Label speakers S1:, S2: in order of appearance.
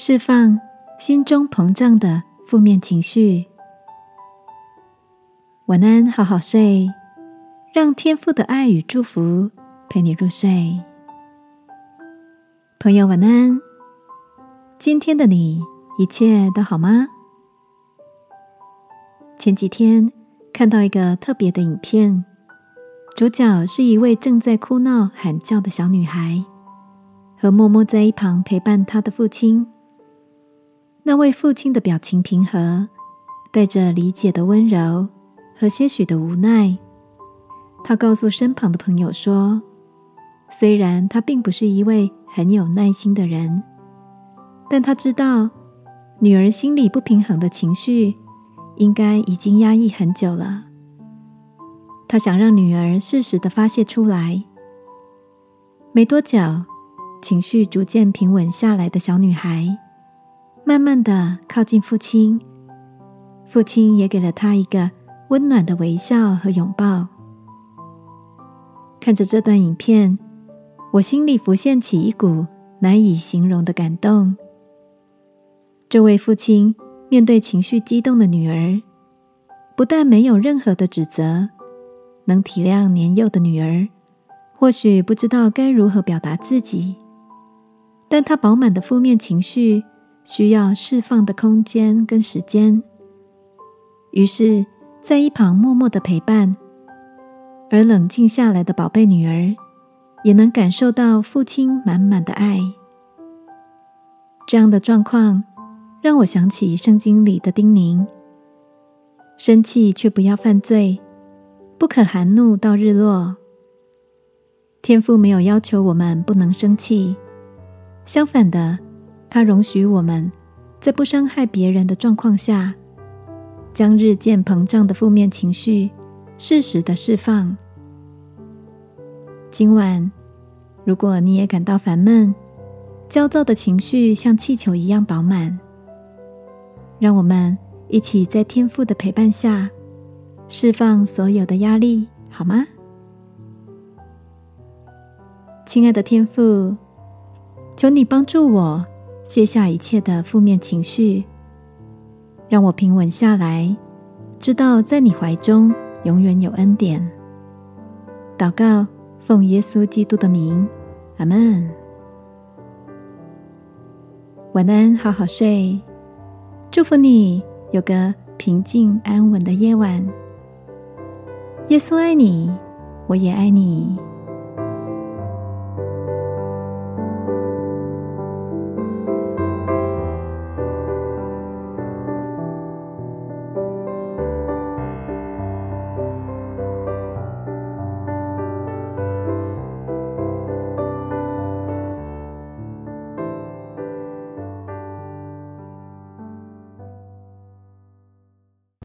S1: 释放心中膨胀的负面情绪。晚安，好好睡，让天父的爱与祝福陪你入睡。朋友，晚安。今天的你一切都好吗？前几天看到一个特别的影片，主角是一位正在哭闹喊叫的小女孩。和默默在一旁陪伴她的父亲，那位父亲的表情平和，带着理解的温柔和些许的无奈。他告诉身旁的朋友说：“虽然他并不是一位很有耐心的人，但他知道女儿心里不平衡的情绪应该已经压抑很久了。他想让女儿适时的发泄出来。没多久。”情绪逐渐平稳下来的小女孩，慢慢的靠近父亲，父亲也给了他一个温暖的微笑和拥抱。看着这段影片，我心里浮现起一股难以形容的感动。这位父亲面对情绪激动的女儿，不但没有任何的指责，能体谅年幼的女儿，或许不知道该如何表达自己。但他饱满的负面情绪需要释放的空间跟时间，于是，在一旁默默的陪伴，而冷静下来的宝贝女儿也能感受到父亲满满的爱。这样的状况让我想起圣经里的叮咛：生气却不要犯罪，不可含怒到日落。天父没有要求我们不能生气。相反的，他容许我们在不伤害别人的状况下，将日渐膨胀的负面情绪适时的释放。今晚，如果你也感到烦闷、焦躁的情绪像气球一样饱满，让我们一起在天父的陪伴下释放所有的压力，好吗？亲爱的天父。求你帮助我卸下一切的负面情绪，让我平稳下来，知道在你怀中永远有恩典。祷告，奉耶稣基督的名，阿门。晚安，好好睡，祝福你有个平静安稳的夜晚。耶稣爱你，我也爱你。